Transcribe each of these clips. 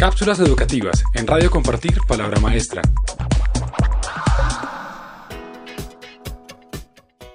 Cápsulas educativas en Radio Compartir Palabra Maestra.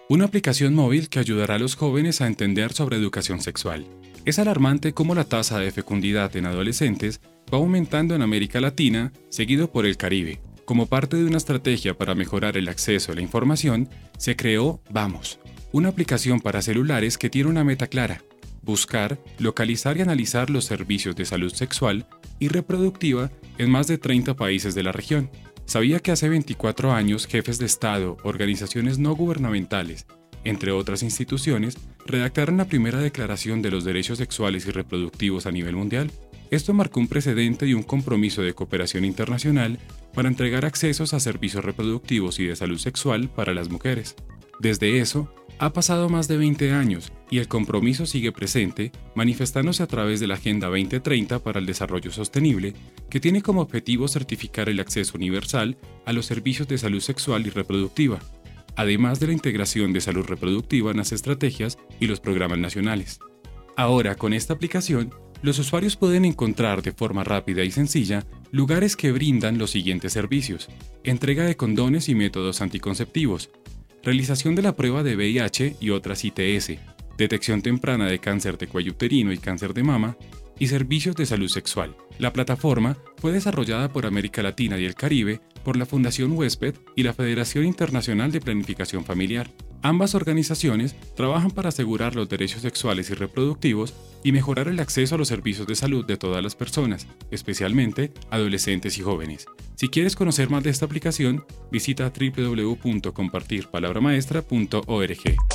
Una aplicación móvil que ayudará a los jóvenes a entender sobre educación sexual. Es alarmante cómo la tasa de fecundidad en adolescentes va aumentando en América Latina, seguido por el Caribe. Como parte de una estrategia para mejorar el acceso a la información, se creó Vamos, una aplicación para celulares que tiene una meta clara, buscar, localizar y analizar los servicios de salud sexual y reproductiva en más de 30 países de la región. Sabía que hace 24 años jefes de Estado, organizaciones no gubernamentales, entre otras instituciones, redactaron la primera declaración de los derechos sexuales y reproductivos a nivel mundial. Esto marcó un precedente y un compromiso de cooperación internacional para entregar accesos a servicios reproductivos y de salud sexual para las mujeres. Desde eso, ha pasado más de 20 años y el compromiso sigue presente, manifestándose a través de la Agenda 2030 para el Desarrollo Sostenible, que tiene como objetivo certificar el acceso universal a los servicios de salud sexual y reproductiva, además de la integración de salud reproductiva en las estrategias y los programas nacionales. Ahora, con esta aplicación, los usuarios pueden encontrar de forma rápida y sencilla lugares que brindan los siguientes servicios, entrega de condones y métodos anticonceptivos, realización de la prueba de VIH y otras ITS, detección temprana de cáncer de cuello uterino y cáncer de mama, y servicios de salud sexual. La plataforma fue desarrollada por América Latina y el Caribe por la Fundación Huésped y la Federación Internacional de Planificación Familiar. Ambas organizaciones trabajan para asegurar los derechos sexuales y reproductivos y mejorar el acceso a los servicios de salud de todas las personas, especialmente adolescentes y jóvenes. Si quieres conocer más de esta aplicación, visita www.compartirpalabramaestra.org.